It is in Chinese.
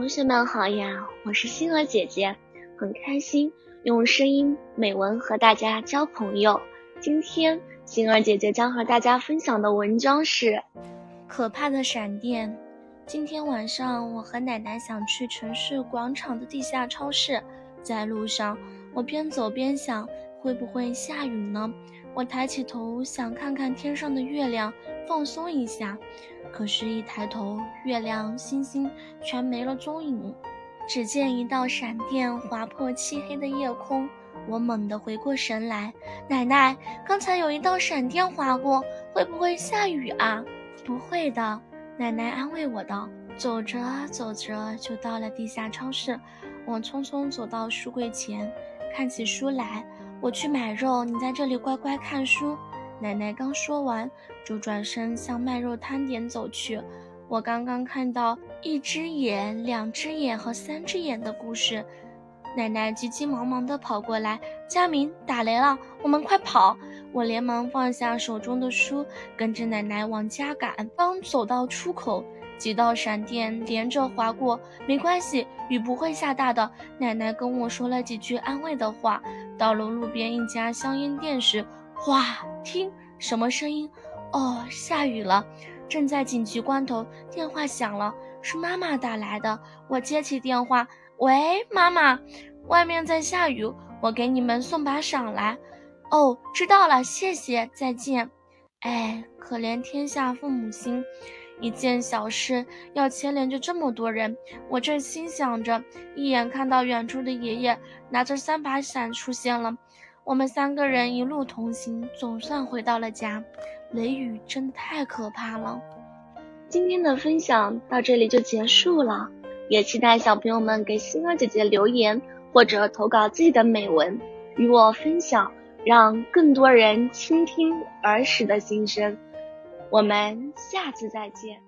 同学们好呀，我是星儿姐姐，很开心用声音美文和大家交朋友。今天星儿姐姐将和大家分享的文章是《可怕的闪电》。今天晚上我和奶奶想去城市广场的地下超市，在路上我边走边想，会不会下雨呢？我抬起头想看看天上的月亮，放松一下。可是，一抬头，月亮、星星全没了踪影，只见一道闪电划破漆黑的夜空。我猛地回过神来，奶奶，刚才有一道闪电划过，会不会下雨啊？不会的，奶奶安慰我道。走着走着，就到了地下超市。我匆匆走到书柜前，看起书来。我去买肉，你在这里乖乖看书。奶奶刚说完，就转身向卖肉摊点走去。我刚刚看到一只眼、两只眼和三只眼的故事。奶奶急急忙忙地跑过来：“佳明，打雷了，我们快跑！”我连忙放下手中的书，跟着奶奶往家赶。刚走到出口，几道闪电连着划过。没关系，雨不会下大的。奶奶跟我说了几句安慰的话。到了路边一家香烟店时。哇！听什么声音？哦，下雨了。正在紧急关头，电话响了，是妈妈打来的。我接起电话，喂，妈妈，外面在下雨，我给你们送把伞来。哦，知道了，谢谢，再见。哎，可怜天下父母心，一件小事要牵连着这么多人。我正心想着，一眼看到远处的爷爷拿着三把伞出现了。我们三个人一路同行，总算回到了家。雷雨真的太可怕了。今天的分享到这里就结束了，也期待小朋友们给星儿姐姐留言或者投稿自己的美文与我分享，让更多人倾听儿时的心声。我们下次再见。